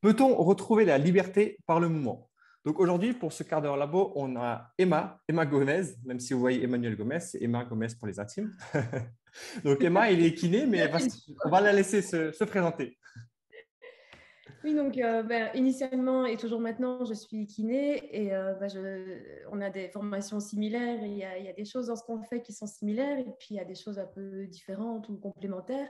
Peut-on retrouver la liberté par le mouvement? Donc aujourd'hui, pour ce quart d'heure labo, on a Emma, Emma Gomez, même si vous voyez Emmanuel Gomez, c'est Emma Gomez pour les intimes. Donc Emma, elle est kiné, mais on va la laisser se présenter. Oui, donc euh, ben, initialement et toujours maintenant, je suis kiné et euh, ben, on a des formations similaires. Il y, a, il y, a, des choses dans ce qu'on fait qui sont similaires et puis il y a des choses un peu différentes ou complémentaires.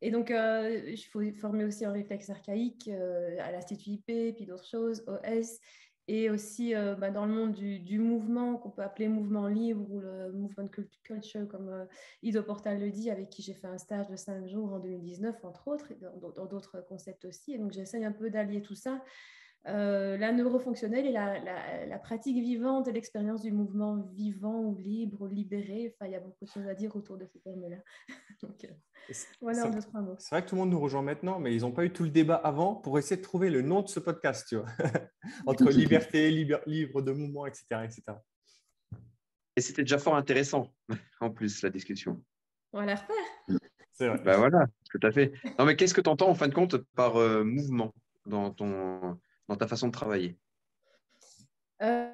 Et donc, euh, il faut former aussi un réflexe archaïque à l'Institut IP, puis d'autres choses, OS et aussi euh, bah, dans le monde du, mouvement qu'on peut appeler mouvement libre ou le mouvement culture comme euh, Ido Portal le dit, avec qui j'ai fait un stage de cinq jours en 2019 entre autres, et dans d'autres concepts aussi. Et donc j'essaye un peu d'allier tout ça euh, la neurofonctionnelle et la, pratique vivante et l'expérience du mouvement vivant ou libre, ou libéré. Enfin, il y a beaucoup de choses à dire autour de ces termes-là. Euh, voilà en deux, trois mots. C'est vrai que tout le monde nous rejoint maintenant, mais ils n'ont pas eu tout le débat avant pour essayer de trouver le nom de ce podcast, tu vois, entre liberté, libre de mouvement, etc. etc. Et c'était déjà fort intéressant, en plus, la discussion. On va la refaire. C'est vrai. Ben voilà, tout à fait. Non, mais qu'est-ce que tu entends en fin de compte par euh, mouvement dans ton dans ta façon de travailler? Euh,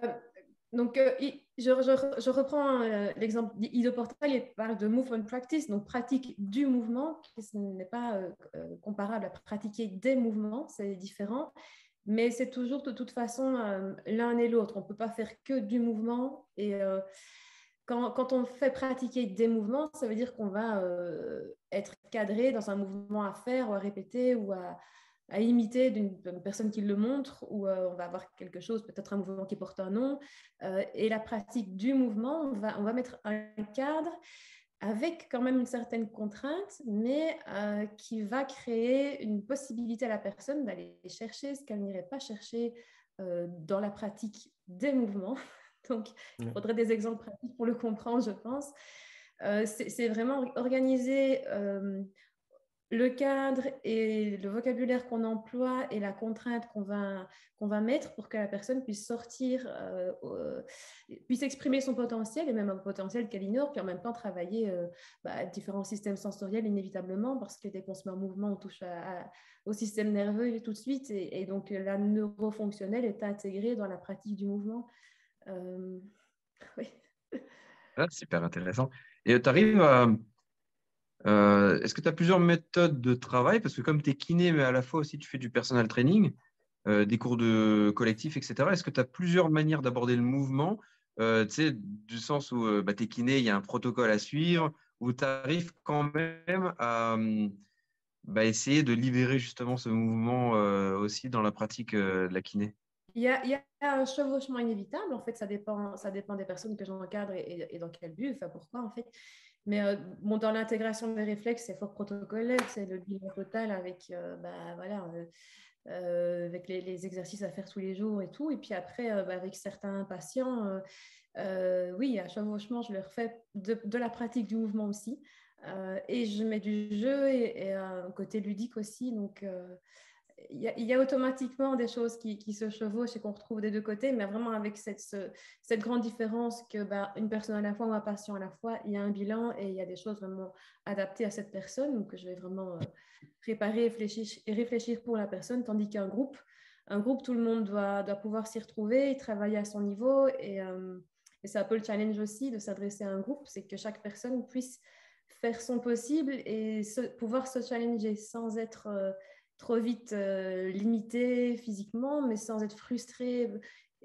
donc, euh, je, reprends euh, l'exemple d'Ido Portal, il parle de movement practice, donc pratique du mouvement, qui n'est pas comparable à pratiquer des mouvements, c'est différent, mais c'est toujours de toute façon l'un et l'autre. On ne peut pas faire que du mouvement. Et quand, on fait pratiquer des mouvements, ça veut dire qu'on va être cadré dans un mouvement à faire ou à répéter ou à, à imiter d'une personne qui le montre, ou euh, on va avoir quelque chose, peut-être un mouvement qui porte un nom. Euh, et la pratique du mouvement, on va, on va mettre un cadre avec quand même une certaine contrainte, mais euh, qui va créer une possibilité à la personne d'aller chercher ce qu'elle n'irait pas chercher dans la pratique des mouvements. Donc, il faudrait des exemples pratiques pour le comprendre, je pense. c'est vraiment organiser le cadre et le vocabulaire qu'on emploie et la contrainte qu'on va, qu'on va mettre pour que la personne puisse sortir, euh, puisse exprimer son potentiel et même un potentiel qu'elle ignore, puis en même temps travailler euh, bah, différents systèmes sensoriels inévitablement, parce que dès qu'on se met en mouvement, on touche au système nerveux tout de suite, et, donc la neurofonctionnelle est intégrée dans la pratique du mouvement. Euh, oui. Ah, super intéressant. Et tu arrives euh, est-ce que tu as plusieurs méthodes de travail? Parce que comme tu es kiné, mais à la fois aussi tu fais du personal training, euh, des cours de collectif, etc. Est-ce que tu as plusieurs manières d'aborder le mouvement? Euh, du sens où bah, tu es kiné, il y a un protocole à suivre, où tu arrives quand même à bah, essayer de libérer justement ce mouvement aussi dans la pratique de la kiné il y, a, il y, a, un chevauchement inévitable. En fait, ça dépend, ça dépend des personnes que j'encadre et, et, dans quel but, enfin pourquoi en fait. Mais euh, dans l'intégration des réflexes, c'est fort protocolaire, c'est le bilan total avec, euh, bah, voilà, euh, avec les, exercices à faire tous les jours et tout. Et puis après, bah, avec certains patients, oui, à chevauchement, je leur fais de, de, la pratique du mouvement aussi. et je mets du jeu et, et un côté ludique aussi. Donc, il y, a, automatiquement des choses qui, se chevauchent et qu'on retrouve des deux côtés, mais vraiment avec cette, grande différence que bah, une personne à la fois ou un patient à la fois, il y a un bilan et il y a des choses vraiment adaptées à cette personne, que je vais vraiment euh, préparer réfléchir, et réfléchir pour la personne, tandis qu'un groupe, un groupe, tout le monde doit, pouvoir s'y retrouver et travailler à son niveau. Et, euh, et c'est un peu le challenge aussi de s'adresser à un groupe, c'est que chaque personne puisse faire son possible et pouvoir se challenger sans être... Euh, trop vite euh, limité physiquement, mais sans être frustré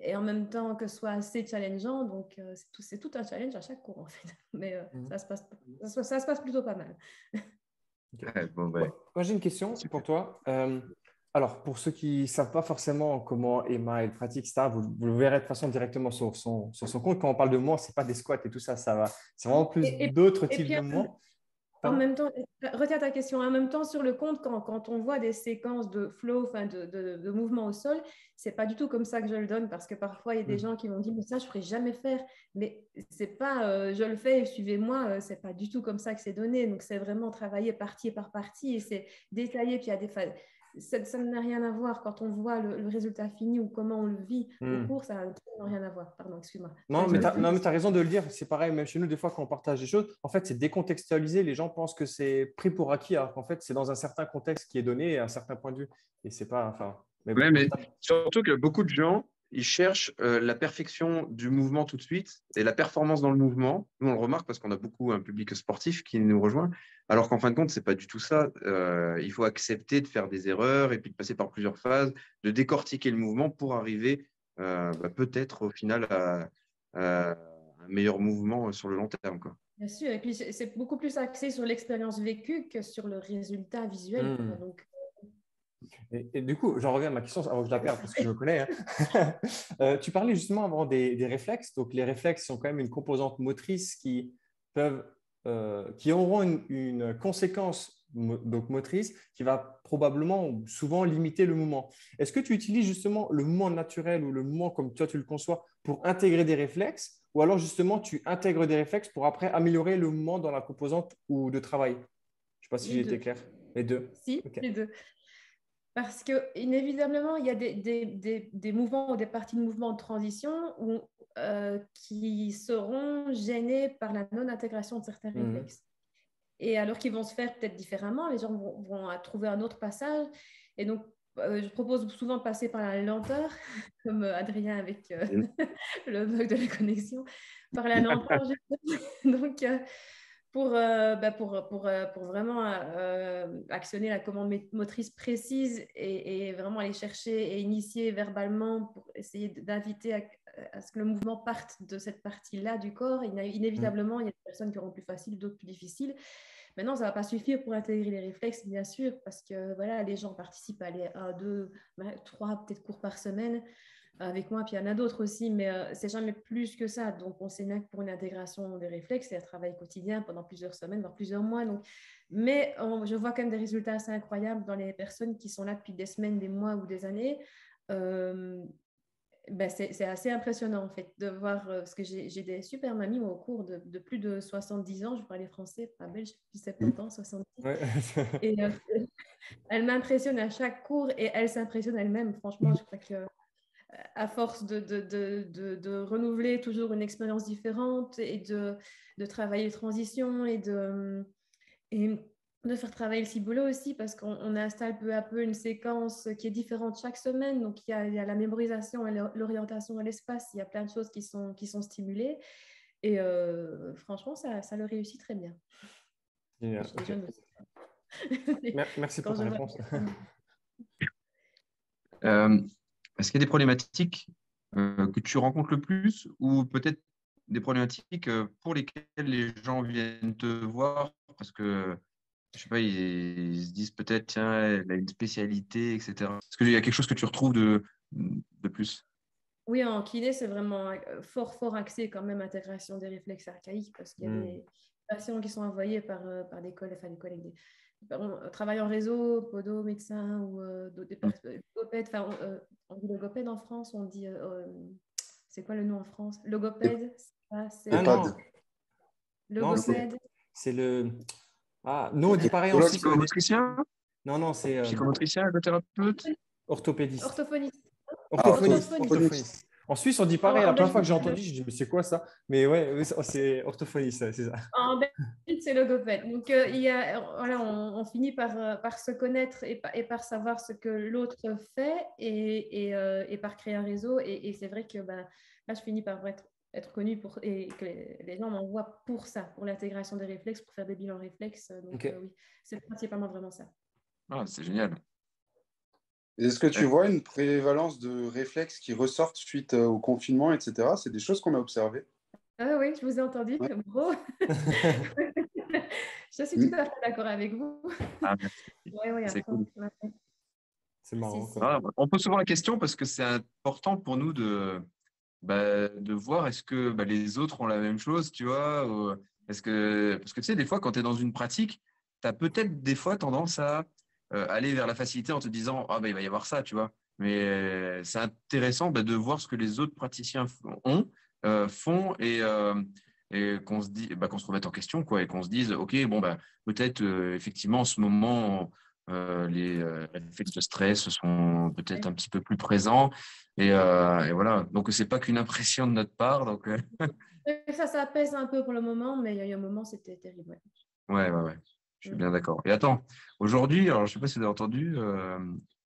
et en même temps que ce soit assez challengeant. Donc, euh, c'est tout, tout, un challenge à chaque cours, en fait. Mais euh, mmh. ça, se passe, ça, se passe plutôt pas mal. Moi, j'ai une question pour toi. alors, pour ceux qui ne savent pas forcément comment Emma elle pratique, ça, vous, vous, le verrez de toute façon directement sur son, sur son compte. Quand on parle de moi, ce n'est pas des squats et tout ça, ça va. C'est vraiment plus d'autres types de mouvements. En même temps, retiens ta question. En même temps, sur le compte, quand, quand on voit des séquences de flow, enfin de, de, de, mouvement au sol, c'est pas du tout comme ça que je le donne parce que parfois il y a des mm. gens qui vont dire mais ça je ferai jamais faire. Mais c'est pas euh, je le fais, suivez-moi. Euh, c'est pas du tout comme ça que c'est donné. Donc c'est vraiment travailler partie par partie et c'est détaillé. Puis il y a des ça, n'a rien à voir quand on voit le, résultat fini ou comment on le vit au hmm. cours, ça n'a rien à voir. Pardon, excuse-moi. Non, mais tu as, raison de le dire. C'est pareil, même chez nous, des fois, quand on partage des choses, en fait, c'est décontextualisé. Les gens pensent que c'est pris pour acquis, alors qu'en fait, c'est dans un certain contexte qui est donné, à un certain point de vue. Et c'est pas. Enfin, mais, mais surtout que beaucoup de gens, ils cherchent euh, la perfection du mouvement tout de suite et la performance dans le mouvement. Nous, on le remarque parce qu'on a beaucoup un public sportif qui nous rejoint, alors qu'en fin de compte, ce n'est pas du tout ça. Euh, il faut accepter de faire des erreurs et puis de passer par plusieurs phases, de décortiquer le mouvement pour arriver euh, bah, peut-être au final à, un meilleur mouvement sur le long terme. Quoi. Bien sûr, et puis c'est beaucoup plus axé sur l'expérience vécue que sur le résultat visuel. Mmh. Donc, et, du coup, j'en reviens à ma question avant que je la perde parce que je me connais. Hein. Euh, tu parlais justement avant des, réflexes. Donc, les réflexes sont quand même une composante motrice qui, peuvent, euh, qui auront une, conséquence donc motrice qui va probablement souvent limiter le mouvement. Est-ce que tu utilises justement le mouvement naturel ou le mouvement comme toi tu le conçois pour intégrer des réflexes? Ou alors justement tu intègres des réflexes pour après améliorer le mouvement dans la composante ou de travail? Je ne sais pas si j'ai été clair. Les deux. Si, les deux. Parce que inévitablement, il y a des, des, des, mouvements ou des parties de mouvement de transition où, euh, qui seront gênés par la non-intégration de certains mhm. réflexes. Et alors qu'ils vont se faire peut-être différemment, les gens vont, vont, trouver un autre passage. Et donc, euh, je propose souvent de passer par la lenteur, comme Adrien avec euh, le bug de la connexion, par la lenteur. donc, pour, euh, bah pour, pour, euh, pour, vraiment euh, actionner la commande motrice précise et, vraiment aller chercher et initier verbalement pour essayer d'inviter à, ce que le mouvement parte de cette partie-là du corps. Inévitablement, il y a des personnes qui auront plus facile, d'autres plus difficiles. Maintenant, ça ne va pas suffire pour intégrer les réflexes, bien sûr, parce que voilà, les gens participent à aller à deux, trois, peut-être cours par semaine avec moi, puis il y en a d'autres aussi, mais euh, c'est jamais plus que ça. Donc, on sait bien que pour une intégration des réflexes, c'est un travail quotidien pendant plusieurs semaines, voire plusieurs mois. Donc, mais je vois quand même des résultats assez incroyables dans les personnes qui sont là depuis des semaines, des mois ou des années. Euh, ben c'est assez impressionnant en fait de voir, euh, parce que j'ai des super mamies au cours de, plus de 70 ans, je parle français, pas belge, plus 70 ans, 70. Et elle m'impressionne à chaque cours et elle s'impressionne elle-même. Franchement, je crois que à force de, de, de, de, renouveler toujours une expérience différente et de, travailler les transitions et de, et de faire travailler le ciboulot aussi parce qu'on installe peu à peu une séquence qui est différente chaque semaine. Donc, il y a, il y a la mémorisation et l'orientation à l'espace. Il y a plein de choses qui sont, qui sont stimulées. Et euh, franchement, ça, ça, le réussit très bien. Merci pour ta réponse. euh, est-ce qu'il y a des problématiques euh, que tu rencontres le plus ou peut-être des problématiques euh, pour lesquelles les gens viennent te voir parce que je sais pas, ils, se disent peut-être, tiens, elle a une spécialité, etc. Est-ce qu'il y a quelque chose que tu retrouves de, de plus? Oui, en kiné, c'est vraiment euh, fort, fort axé quand même intégration des réflexes archaïques parce qu'il y a hmm. des patients qui sont envoyés par, par des collègues, enfin des collègues, euh, travail en réseau, podo, médecin ou euh, des mm. euh, logopède. Enfin, on, dit logopède en France, on dit. c'est quoi le nom en France? Logopède C'est ah, Logopède. C'est le. Ah, nous, on dit pareil en Psychomotricien Non, non, c'est. Psychomotricien, ergothérapeute? Orthopédiste. Orthophoniste. Orthophoniste. Orthophoniste. En Suisse, on dit pareil. La première fois que j'ai entendu, je dis, mais c'est quoi ça? Mais ouais, c'est orthophonie, c'est ça. En Belgique, c'est logopède. Donc, euh, il y a, voilà, on, finit par, euh, par se connaître et, et, par savoir ce que l'autre fait et, et, euh, et, par créer un réseau. Et, c'est vrai que ben, là, je finis par être, être connue pour, et que les, gens m'envoient pour ça, pour l'intégration des réflexes, pour faire des bilans réflexes. Donc, oui, c'est principalement vraiment ça. Ah, c'est génial. Est-ce que tu vois une prévalence de réflexes qui ressortent suite au confinement, etc. C'est des choses qu'on a observées. Ah oui, je vous ai entendu. Gros. je suis tout à fait d'accord avec vous. Ah, c'est cool. Marrant. Ah, on pose souvent la question parce que c'est important pour nous de, bah, de voir est-ce que bah, les autres ont la même chose, tu vois. Est-ce que, parce que tu sais, des fois, quand tu es dans une pratique, tu as peut-être des fois tendance à euh, aller vers la facilité en te disant ah bah, il va y avoir ça, tu vois. Mais euh, c'est intéressant bah, de voir ce que les autres praticiens ont, euh, font et, et qu'on se dit bah, qu'on se remette en question quoi et qu'on se dise ok bon bah peut-être effectivement en ce moment les réflexes de stress sont peut-être un petit peu plus présents. Et, voilà, donc ce n'est pas qu'une impression de notre part. Donc, ça, ça pèse un peu pour le moment, mais il y a eu un moment, c'était terrible. Ouais, ouais, ouais. Je suis bien d'accord. Et attends, aujourd'hui, alors je ne sais pas si vous avez entendu,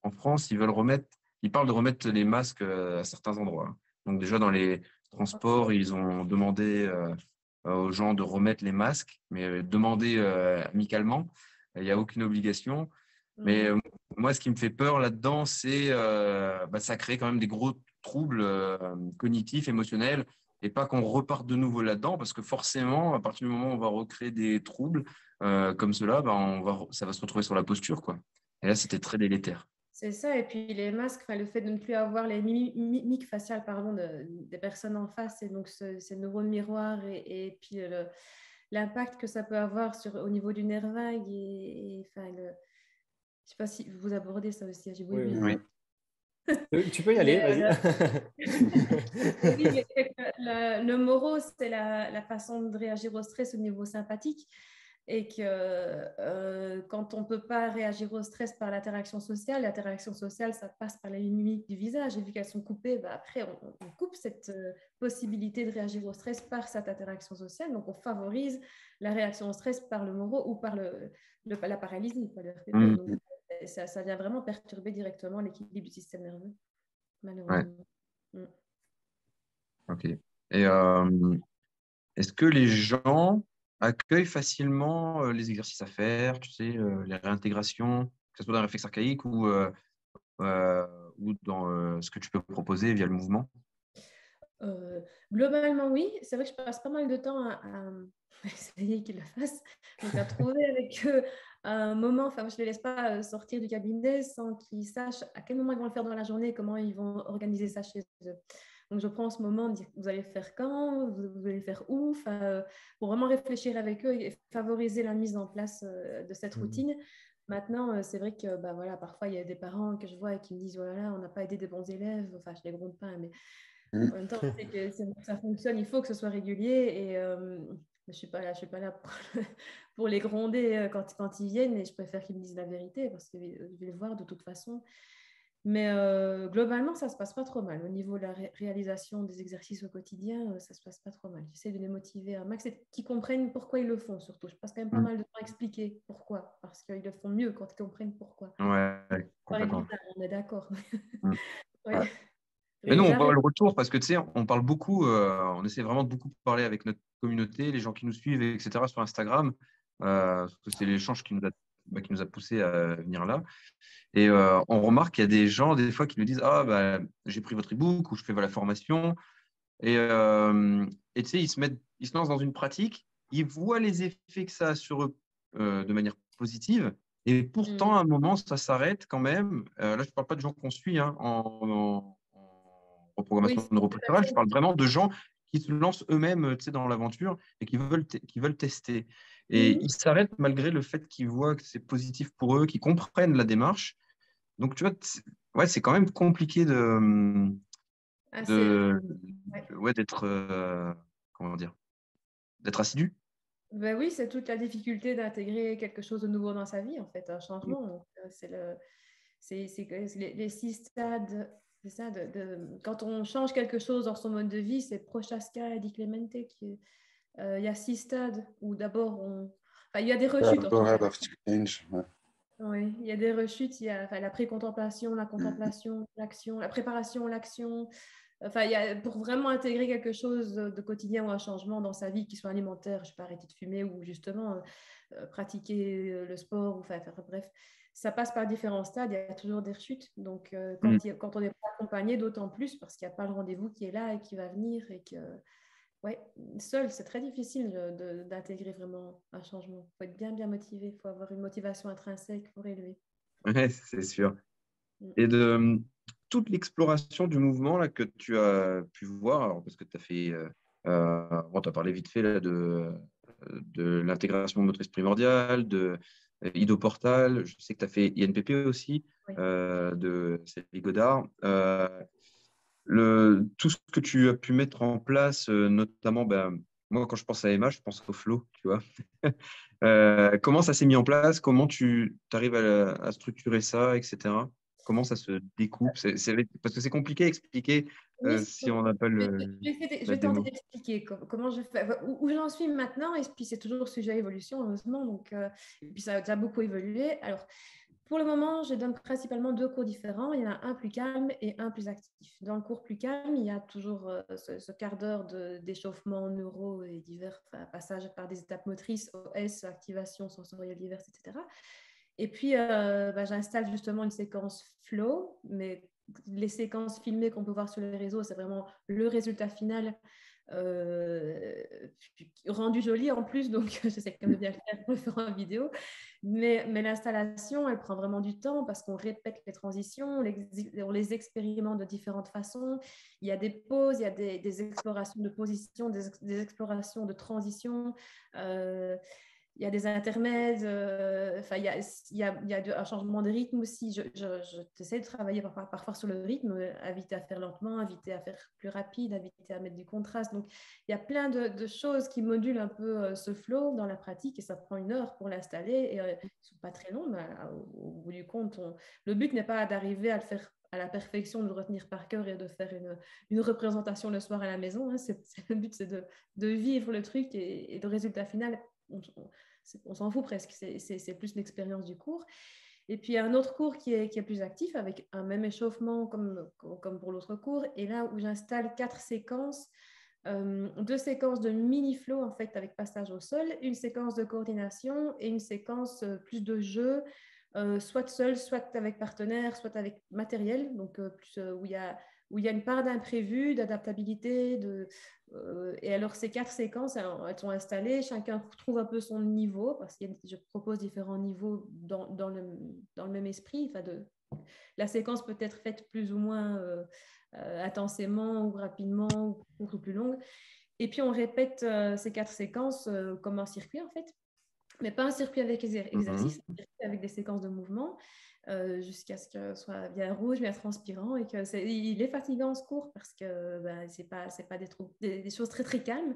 en France, ils veulent remettre, ils parlent de remettre les masques à certains endroits. Donc déjà dans les transports, ils ont demandé aux gens de remettre les masques, mais demander amicalement. Il n'y a aucune obligation. Mais mmh. moi, ce qui me fait peur là-dedans, c'est bah, ça crée quand même des gros troubles cognitifs, émotionnels, et pas qu'on reparte de nouveau là-dedans, parce que forcément, à partir du moment où on va recréer des troubles comme cela, bah, on va, ça va se retrouver sur la posture. Quoi. Et là, c'était très délétère. C'est ça, et puis les masques, le fait de ne plus avoir les mimiques faciales pardon, des personnes en face, et donc ce, ces neurones miroirs, et, et puis l'impact que ça peut avoir sur, au niveau du nerf vague. Et, enfin, le... Je ne sais pas si vous abordez ça aussi. J'ai oui, oui. oui. Euh, tu peux y aller, vas-y. le, le, moro, c'est la, la, façon de réagir au stress au niveau sympathique et que euh, quand on ne peut pas réagir au stress par l'interaction sociale, l'interaction sociale, ça passe par les mimiques du visage, et vu qu'elles sont coupées, bah, après, on, coupe cette euh, possibilité de réagir au stress par cette interaction sociale, donc on favorise la réaction au stress par le moro ou par le, la paralysie. Mmh. Donc, euh, ça, ça, vient vraiment perturber directement l'équilibre du système nerveux, malheureusement. Mmh. Ok. Et est-ce que les gens accueille facilement les exercices à faire, tu sais, les réintégrations, que ce soit dans un réflexe archaïque ou, ou dans ce que tu peux proposer via le mouvement? Globalement, oui. C'est vrai que je passe pas mal de temps à, essayer qu'ils le fassent. À trouver avec eux un moment, enfin, je ne les laisse pas sortir du cabinet sans qu'ils sachent à quel moment ils vont le faire dans la journée comment ils vont organiser ça chez eux. Donc, je prends ce moment de dire vous allez faire quand, vous, allez faire où, euh, pour vraiment réfléchir avec eux et favoriser la mise en place euh, de cette mmh routine. Maintenant, euh, c'est vrai que bah, voilà, parfois, il y a des parents que je vois et qui me disent voilà, on n'a pas aidé des bons élèves. Enfin, je ne les gronde pas, mais mmh. en même temps, c'est que ça fonctionne, il faut que ce soit régulier. Et je ne suis pas là, je suis pas là pour, pour les gronder quand, quand, ils viennent, et je préfère qu'ils me disent la vérité parce que je vais le voir de toute façon. Mais euh, globalement, ça se passe pas trop mal. Au niveau de la réalisation des exercices au quotidien, euh, ça se passe pas trop mal. J'essaie de les motiver un max et qu'ils comprennent pourquoi ils le font, surtout. Je passe quand même pas mmh. mal de temps à expliquer pourquoi, parce qu'ils le font mieux quand ils comprennent pourquoi. Ouais, complètement. on est d'accord. Mmh. Mais nous, on voit le retour parce que tu sais, on parle beaucoup, euh, on essaie vraiment de beaucoup parler avec notre communauté, les gens qui nous suivent, etc., sur Instagram. parce que c'est l'échange qui nous a bah, qui nous a poussé à venir là. Et euh, on remarque qu'il y a des gens, des fois, qui nous disent Ah, bah, j'ai pris votre e-book ou je fais la formation. Et euh, tu sais, ils se, mettent, ils se lancent dans une pratique, ils voient les effets que ça a sur eux euh, de manière positive. Et pourtant, mmh. à un moment, ça s'arrête quand même. là, je ne parle pas de gens qu'on suit hein, en, reprogrammation oui, neuroposturale, je parle vraiment de gens qui se lancent eux-mêmes dans l'aventure et qui veulent, qui veulent tester. Et mmh. ils s'arrêtent malgré le fait qu'ils voient que c'est positif pour eux, qu'ils comprennent la démarche. Donc, tu vois, ouais, c'est quand même compliqué de, ah, ouais. d'être, euh, comment dire, d'être assidu. Ben oui, c'est toute la difficulté d'intégrer quelque chose de nouveau dans sa vie, en fait, un changement. Euh, c'est le, c'est, les, les, six stades. C'est ça, de, quand on change quelque chose dans son mode de vie, c'est Prochaska et Di Clemente qui, euh, il y a six stades où d'abord on... il y a des rechutes. Oui, il y a des rechutes. Il y a la pré-contemplation, la contemplation, l'action, la préparation, l'action. Enfin, il y a, pour vraiment intégrer quelque chose de quotidien ou un changement dans sa vie qui soit alimentaire, je ne sais pas, arrêter de fumer ou justement euh, pratiquer euh, le sport, ou, enfin, bref, ça passe par différents stades, il y a toujours des rechutes. Donc, quand, mm. quand, on n'est pas accompagné, d'autant plus parce qu'il n'y a pas le rendez-vous qui est là et qui va venir et que ouais, seul, c'est très difficile d'intégrer vraiment un changement. Il faut être bien, bien motivé. Il faut avoir une motivation intrinsèque pour élever. Oui, c'est sûr. Mm. Et de toute l'exploration du mouvement là, que tu as pu voir, alors parce que tu as fait, euh, euh tu as parlé vite fait là, de, de l'intégration motrice primordiale, de euh, Ido Portal, je sais que tu as fait INPP aussi, euh, de Sylvie Godard. Euh, le, tout ce que tu as pu mettre en place, notamment, ben, moi, quand je pense à Emma, je pense au flow, tu vois. Euh, comment ça s'est mis en place? Comment tu arrives à, structurer ça, etc. Comment ça se découpe? Parce que c'est compliqué à expliquer euh, si on n'a pas le. Je vais, tenter d'expliquer comment je fais, où, j'en suis maintenant, et puis c'est toujours sujet à évolution, heureusement. Donc, et puis ça a déjà beaucoup évolué. Alors, pour le moment, je donne principalement deux cours différents. Il y en a un plus calme et un plus actif. Dans le cours plus calme, il y a toujours euh, ce, quart d'heure d'échauffement neuro et divers passages par des étapes motrices, OS, activation sensorielle diverse, etc. Et puis, euh, bah, j'installe justement une séquence flow, mais les séquences filmées qu'on peut voir sur les réseaux, c'est vraiment le résultat final euh, rendu joli en plus, donc j'essaie quand même bien le faire le faire en vidéo. Mais, mais l'installation, elle prend vraiment du temps parce qu'on répète les transitions, on les expérimente de différentes façons. Il y a des pauses, il y a des, explorations de position, des, explorations de transition. Euh, il y a des intermèdes, euh, il y a, il y a, un changement de rythme aussi. Je, je, de travailler parfois, parfois, sur le rythme, inviter à faire lentement, inviter à faire plus rapide, inviter à mettre du contraste. Donc, il y a plein de, choses qui modulent un peu euh, ce flow dans la pratique et ça prend une heure pour l'installer. Et euh, ne sont pas très longs, mais au, bout du compte, le but n'est pas d'arriver à le faire à la perfection, de le retenir par cœur et de faire une, une représentation le soir à la maison. Hein. Le but, c'est de, de, vivre le truc et, et le résultat final on, s'en fout presque, c'est plus l'expérience du cours. Et puis, un autre cours qui est, qui est plus actif, avec un même échauffement comme, comme pour l'autre cours, et là où j'installe quatre séquences, euh, deux séquences de mini-flow, en fait, avec passage au sol, une séquence de coordination et une séquence euh, plus de jeu, euh, soit seul, soit avec partenaire, soit avec matériel, donc plus, où il y a où il y a une part d'imprévu, d'adaptabilité. De, euh, et alors, ces quatre séquences, elles, sont installées, chacun trouve un peu son niveau, parce que je propose différents niveaux dans, dans, le, dans le, même esprit. Enfin de, la séquence peut être faite plus ou moins euh, euh, intensément ou rapidement ou, ou, plus longue. Et puis, on répète ces quatre séquences comme un circuit, en fait mais pas un circuit avec mm-hmm. exercice, un circuit avec des séquences de mouvement. Euh, jusqu'à ce que soit bien rouge, bien transpirant et que est, il est fatigant en ce cours parce que ben, c'est pas c'est pas des, des, choses très très calmes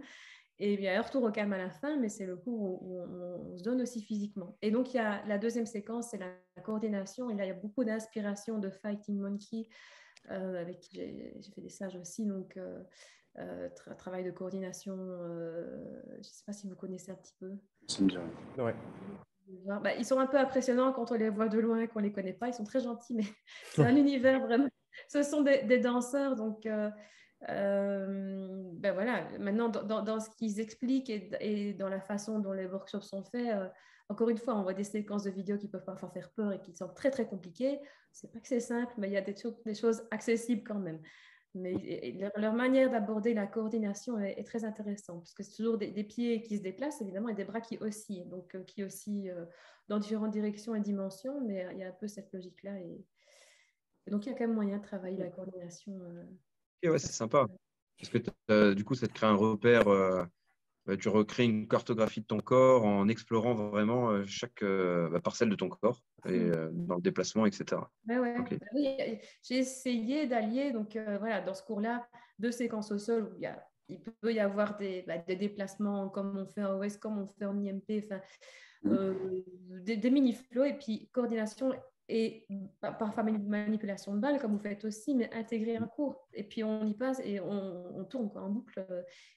et bien retour au calme à la fin, mais c'est le cours où, on, se donne aussi physiquement. Et donc il y a la deuxième séquence, c'est la, coordination et là il y a beaucoup d'inspiration de Fighting Monkey euh, avec qui j'ai fait des stages aussi donc euh, travail de coordination. je ne sais pas si vous connaissez un petit peu. Ouais. Bah, ils sont un peu impressionnants quand on les voit de loin, qu'on ne les connaît pas. Ils sont très gentils, mais c'est un univers vraiment. Ce sont des, danseurs, donc euh, euh, ben voilà. Maintenant, dans, ce qu'ils expliquent et, dans la façon dont les workshops sont faits, euh, encore une fois, on voit des séquences de vidéos qui peuvent parfois faire peur et qui sont très très compliquées. C'est pas que c'est simple, mais il y a des, des choses accessibles quand même. Mais leur, manière d'aborder la coordination est, très intéressante, parce que c'est toujours des, pieds qui se déplacent, évidemment, et des bras qui oscillent, donc euh, qui oscillent euh, dans différentes directions et dimensions, mais il y a un peu cette logique-là. Et... donc, il y a quand même moyen de travailler la coordination. Euh, ouais, c'est sympa, parce que du coup, ça te crée un repère tu recrées une cartographie de ton corps en explorant vraiment euh, chaque euh, bah, parcelle de ton corps et mm. euh, dans le déplacement, etc. Bah oui, j'ai essayé d'allier donc voilà dans ce cours-là deux séquences au sol où il, y a, il peut y avoir des, des, déplacements comme on fait en OS, comme on fait en IMP, enfin, mm. des, des mini-flows et puis coordination et parfois manipulation de balles, comme vous faites aussi, mais intégrer un cours. Et puis on y passe et on, tourne en boucle.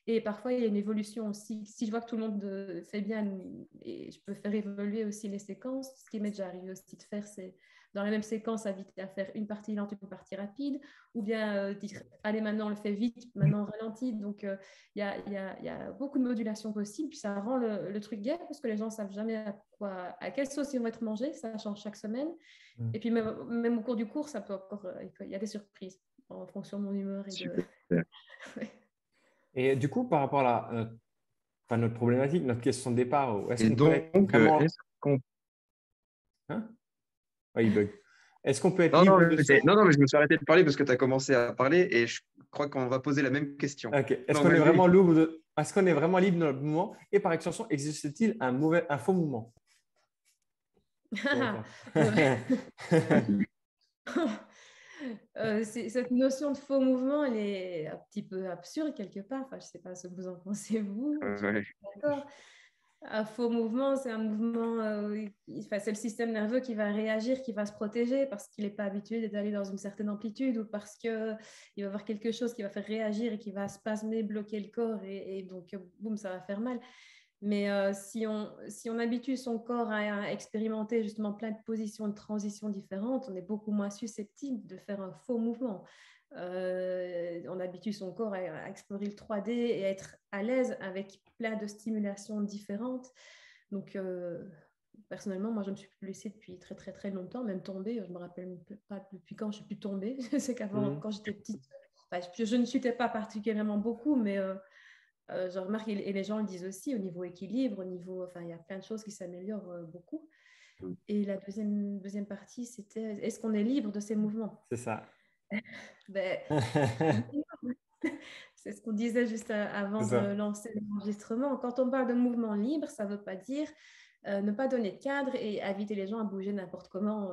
Et parfois, il y a une évolution aussi. Si je vois que tout le monde fait bien, et je peux faire évoluer aussi les séquences, ce qui m'est déjà arrivé aussi de faire, c'est dans la même séquence, inviter à faire une partie lente, une partie rapide, ou bien euh, dire, allez, maintenant on le fait vite, maintenant on ralentit. Donc, euh, il y, a, y, a, y, a, beaucoup de modulation possible, puis ça rend le, truc gai parce que les gens ne savent jamais à, quoi, à quelle sauce ils vont être mangés, ça change chaque semaine. Mm. Et puis, même, même, au cours du cours, ça peut encore, euh, il y a des surprises en fonction de mon humeur. Et, de... et du coup, par rapport à la, enfin, notre problématique, notre question de départ, est-ce qu'on peut vraiment... Hein? Il bug. Est-ce qu'on peut être non, libre non, de... non, non, mais je me suis arrêté de parler parce que tu as commencé à parler et je crois qu'on va poser la même question. Est-ce qu'on est, vraiment libre de... Est qu'on est vraiment libre dans le mouvement Et par extension, existe-t-il un, mauvais... un faux mouvement? Euh, cette notion de faux mouvement, elle est un petit peu absurde quelque part. Enfin, je ne sais pas ce que vous en pensez, vous. Un faux mouvement, c'est un mouvement, euh, c'est le système nerveux qui va réagir, qui va se protéger parce qu'il n'est pas habitué d'aller dans une certaine amplitude ou parce qu'il va y avoir quelque chose qui va faire réagir et qui va spasmer, bloquer le corps et, donc, boum, ça va faire mal. Mais euh, si, on, si on habitue son corps à, expérimenter justement plein de positions de transition différentes, on est beaucoup moins susceptible de faire un faux mouvement. Euh, on habitue son corps à, explorer le 3D et à être à l'aise avec plein de stimulations différentes. Donc, euh, personnellement, moi, je me suis blessée depuis très, très, très longtemps, même tombée. Je ne me rappelle pas depuis quand je suis plus tombée. C'est qu'avant, mmh. quand j'étais petite, je, ne chutais pas particulièrement beaucoup, mais euh, je remarque, et les gens le disent aussi, au niveau équilibre, au niveau, enfin, il y a plein de choses qui s'améliorent euh, beaucoup. Mm. Et la deuxième, deuxième partie, c'était est-ce qu'on est libre de ces mouvements? C'est ça. Ben, c'est ce qu'on disait juste euh, avant de lancer l'enregistrement. Quand on parle de mouvement libre, ça ne veut pas dire ne pas donner de cadre et inviter les gens à bouger n'importe comment.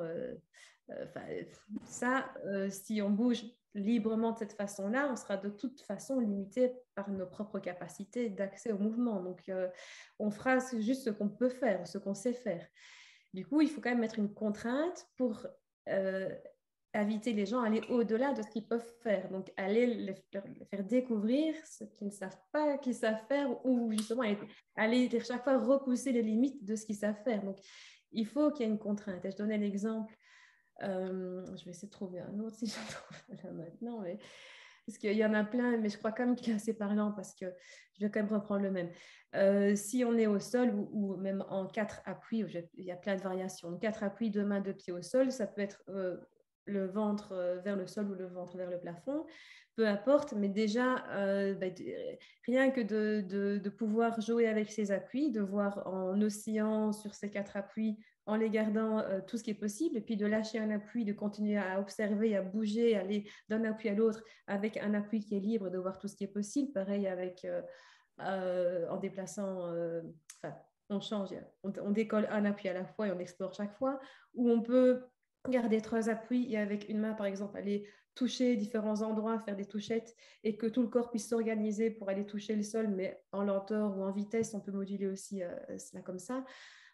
ça, si on bouge librement de cette façon-là, on sera de toute façon limité par nos propres capacités d'accès au mouvement. Donc, euh, on fera juste ce qu'on peut faire, ce qu'on sait faire. Du coup, il faut quand même mettre une contrainte pour euh, inviter les gens à aller au-delà de ce qu'ils peuvent faire. Donc, aller les, faire découvrir ce qu'ils ne savent pas qu'ils savent faire ou justement aller, aller chaque fois repousser les limites de ce qu'ils savent faire. Donc, il faut qu'il y ait une contrainte. Et je donnais l'exemple euh, je vais essayer de trouver un autre si je trouve là maintenant. Parce qu'il y en a plein, mais je crois quand même qu'il est assez parlant parce que je vais quand même reprendre le même. Euh, si on est au sol ou, même en quatre appuis, il y a plein de variations. Quatre appuis, deux mains, deux pieds au sol, ça peut être euh, le ventre vers le sol ou le ventre vers le plafond, peu importe, mais déjà, bah, rien que de, de, pouvoir jouer avec ces appuis, de voir en oscillant sur ces quatre appuis en les gardant euh, tout ce qui est possible, et puis de lâcher un appui, de continuer à observer, à bouger, aller d'un appui à l'autre avec un appui qui est libre, de voir tout ce qui est possible. Pareil avec euh, euh, en déplaçant, on change, on, décolle un appui à la fois et on explore chaque fois, ou on peut garder trois appuis et avec une main, par exemple, aller toucher différents endroits, faire des touchettes et que tout le corps puisse s'organiser pour aller toucher le sol, mais en lenteur ou en vitesse, on peut moduler aussi cela comme ça.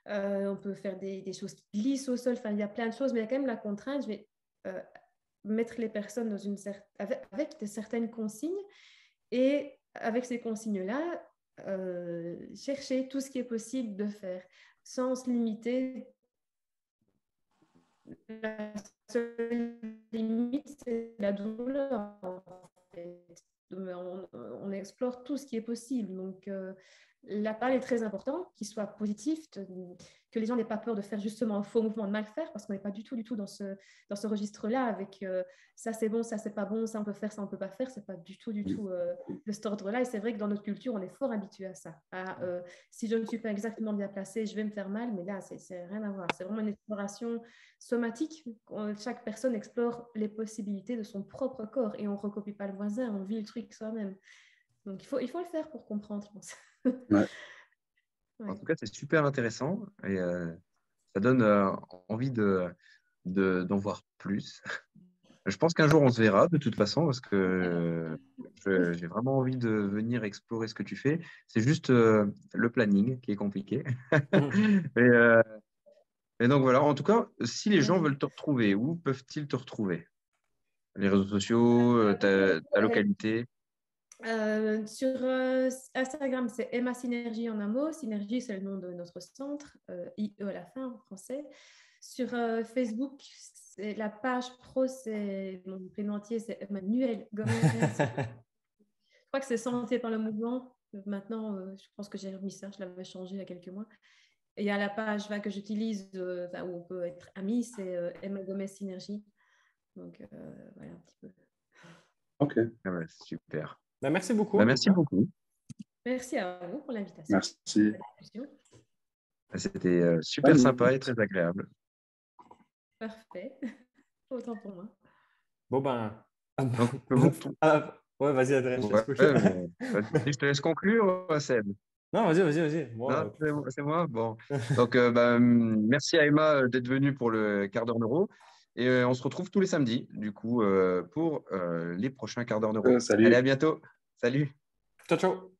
Euh, on peut faire des, choses qui glissent au sol. Enfin, il y a plein de choses, mais il y a quand même la contrainte. Je vais euh, mettre les personnes dans une avec, de certaines consignes et avec ces consignes-là, euh, chercher tout ce qui est possible de faire sans se limiter. La seule limite, c'est la douleur. On, explore tout ce qui est possible. Donc, la parole est très importante, qu'il soit positif, que les gens n'aient pas peur de faire justement un faux mouvement, de mal faire, parce qu'on n'est pas du tout, du tout dans ce, dans ce registre-là avec euh, ça c'est bon, ça c'est pas bon, ça on peut faire, ça on peut pas faire. C'est pas du tout, du tout euh, de cet ordre-là. Et c'est vrai que dans notre culture, on est fort habitué à ça. Euh, si je ne suis pas exactement bien placée, je vais me faire mal, mais là, c'est rien à voir. C'est vraiment une exploration somatique. Chaque personne explore les possibilités de son propre corps et on recopie pas le voisin, on vit le truc soi-même. Donc il faut, il faut le faire pour comprendre, je pense. En tout cas, c'est super intéressant et euh, ça donne euh, envie de, d'en voir plus. Je pense qu'un jour on se verra de toute façon parce que j'ai vraiment envie de venir explorer ce que tu fais. C'est juste euh, le planning qui est compliqué. et, donc voilà, en tout cas, si les gens veulent te retrouver, où peuvent-ils te retrouver? Les réseaux sociaux, ta, ta localité? Euh, sur euh, Instagram, c'est Emma Synergie en un mot. Synergie, c'est le nom de notre centre, euh, IE à la fin en français. Sur Facebook, c'est la page pro, c'est mon prénom entier, c'est Emmanuel Gomez. je crois que c'est Santé par le mouvement. Maintenant, je pense que j'ai remis ça, je l'avais changé il y a quelques mois. Et il y a la page que j'utilise où on peut être amis, c'est Emma Gomez Synergie. Donc voilà un petit peu. Ok, ah super. Bah, merci beaucoup. Bah, merci beaucoup. Merci à vous pour l'invitation. Merci. Bah, c'était euh, super sympa et très agréable. Parfait. Autant pour moi. Bon ben. ah, ouais, vas-y, Adrien. je, te laisse conclure, Seb. Non, vas-y, vas-y, vas-y. c'est moi. Bon. Donc, euh, merci à Emma euh, d'être venue pour le quart d'heure neuro. Et on se retrouve tous les samedis, du coup, pour les prochains quarts d'heure de salut. Allez, à bientôt. Salut. Ciao, ciao.